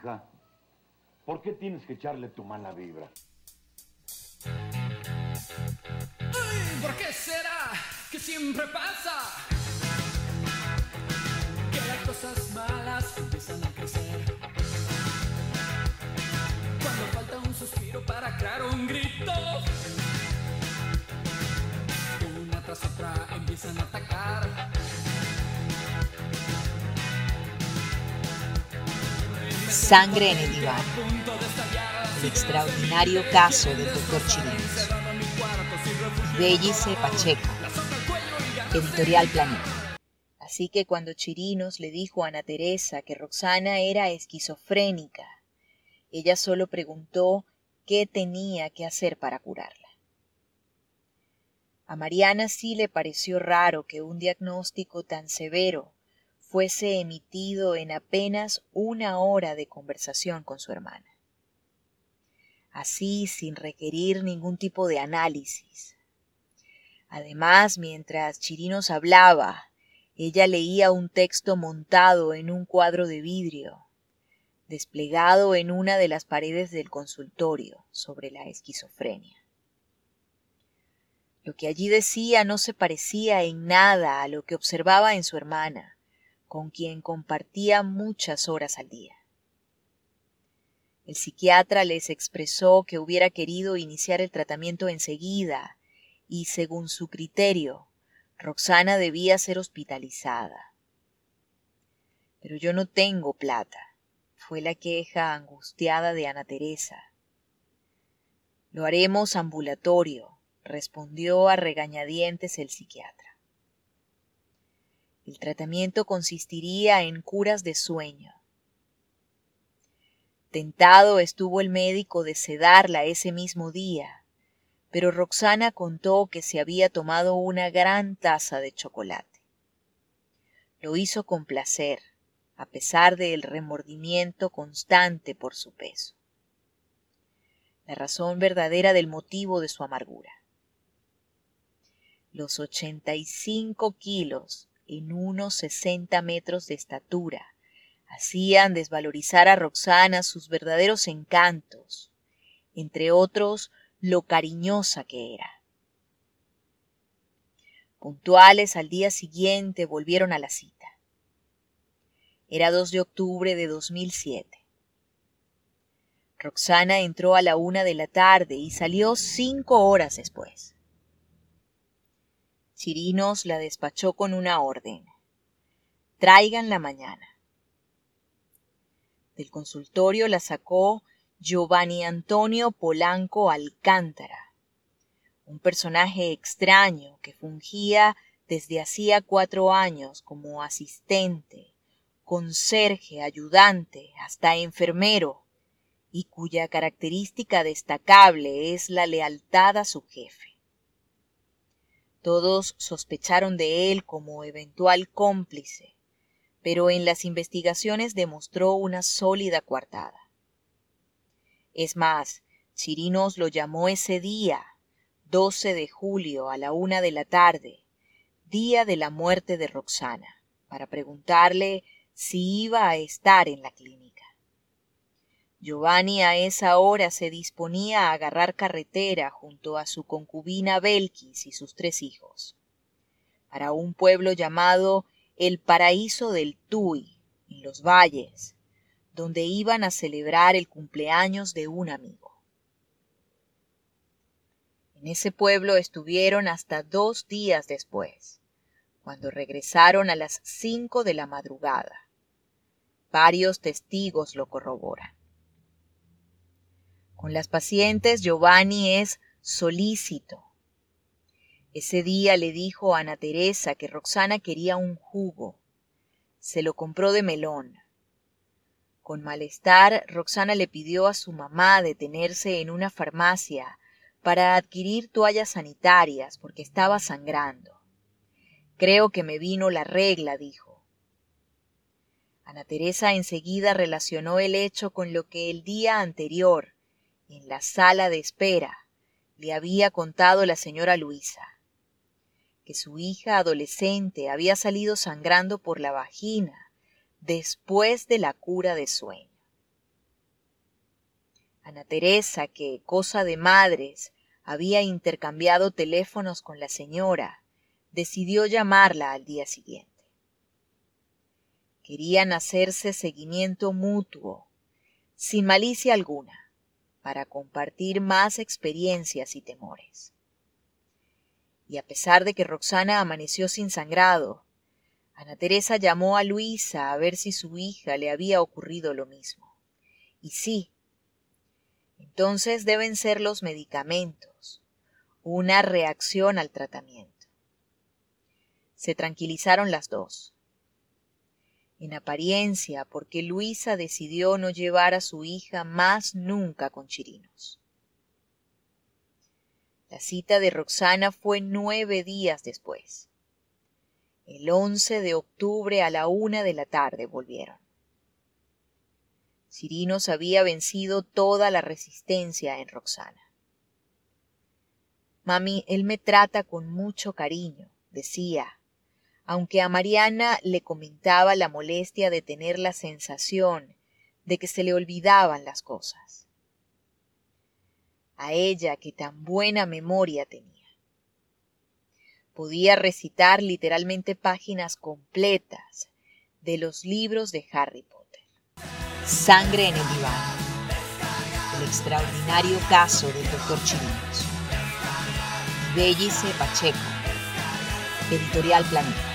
hija? ¿Por qué tienes que echarle tu mala vibra? ¿Por qué será que siempre pasa? Que las cosas malas empiezan Sangre en el diván. El extraordinario caso del doctor Chirinos. Bellice Pacheco. Editorial Planeta. Así que cuando Chirinos le dijo a Ana Teresa que Roxana era esquizofrénica, ella solo preguntó qué tenía que hacer para curarla. A Mariana sí le pareció raro que un diagnóstico tan severo fuese emitido en apenas una hora de conversación con su hermana. Así, sin requerir ningún tipo de análisis. Además, mientras Chirinos hablaba, ella leía un texto montado en un cuadro de vidrio, desplegado en una de las paredes del consultorio sobre la esquizofrenia. Lo que allí decía no se parecía en nada a lo que observaba en su hermana, con quien compartía muchas horas al día. El psiquiatra les expresó que hubiera querido iniciar el tratamiento enseguida y, según su criterio, Roxana debía ser hospitalizada. Pero yo no tengo plata, fue la queja angustiada de Ana Teresa. Lo haremos ambulatorio, respondió a regañadientes el psiquiatra. El tratamiento consistiría en curas de sueño. Tentado estuvo el médico de sedarla ese mismo día, pero Roxana contó que se había tomado una gran taza de chocolate. Lo hizo con placer, a pesar del remordimiento constante por su peso. La razón verdadera del motivo de su amargura. Los ochenta y cinco kilos en unos sesenta metros de estatura, hacían desvalorizar a Roxana sus verdaderos encantos, entre otros lo cariñosa que era. Puntuales al día siguiente volvieron a la cita. Era 2 de octubre de 2007. Roxana entró a la una de la tarde y salió cinco horas después. Chirinos la despachó con una orden. Traigan la mañana. Del consultorio la sacó Giovanni Antonio Polanco Alcántara, un personaje extraño que fungía desde hacía cuatro años como asistente, conserje, ayudante, hasta enfermero, y cuya característica destacable es la lealtad a su jefe. Todos sospecharon de él como eventual cómplice, pero en las investigaciones demostró una sólida coartada. Es más, Chirinos lo llamó ese día, 12 de julio a la una de la tarde, día de la muerte de Roxana, para preguntarle si iba a estar en la clínica. Giovanni a esa hora se disponía a agarrar carretera junto a su concubina Belkis y sus tres hijos, para un pueblo llamado el Paraíso del Tuy, en los valles, donde iban a celebrar el cumpleaños de un amigo. En ese pueblo estuvieron hasta dos días después, cuando regresaron a las cinco de la madrugada. Varios testigos lo corroboran. Con las pacientes Giovanni es solícito. Ese día le dijo a Ana Teresa que Roxana quería un jugo. Se lo compró de melón. Con malestar, Roxana le pidió a su mamá detenerse en una farmacia para adquirir toallas sanitarias porque estaba sangrando. Creo que me vino la regla, dijo. Ana Teresa enseguida relacionó el hecho con lo que el día anterior en la sala de espera le había contado la señora Luisa que su hija adolescente había salido sangrando por la vagina después de la cura de sueño. Ana Teresa, que, cosa de madres, había intercambiado teléfonos con la señora, decidió llamarla al día siguiente. Querían hacerse seguimiento mutuo, sin malicia alguna, para compartir más experiencias y temores. Y a pesar de que Roxana amaneció sin sangrado, Ana Teresa llamó a Luisa a ver si su hija le había ocurrido lo mismo. Y sí. Entonces deben ser los medicamentos, una reacción al tratamiento. Se tranquilizaron las dos. En apariencia, porque Luisa decidió no llevar a su hija más nunca con Chirinos. La cita de Roxana fue nueve días después. El 11 de octubre a la una de la tarde volvieron. Cirinos había vencido toda la resistencia en Roxana. Mami, él me trata con mucho cariño, decía, aunque a Mariana le comentaba la molestia de tener la sensación de que se le olvidaban las cosas. A ella que tan buena memoria tenía podía recitar literalmente páginas completas de los libros de Harry Potter. Sangre en el diván. El extraordinario caso del doctor Chirinos. Bellice Pacheco. Editorial Planeta.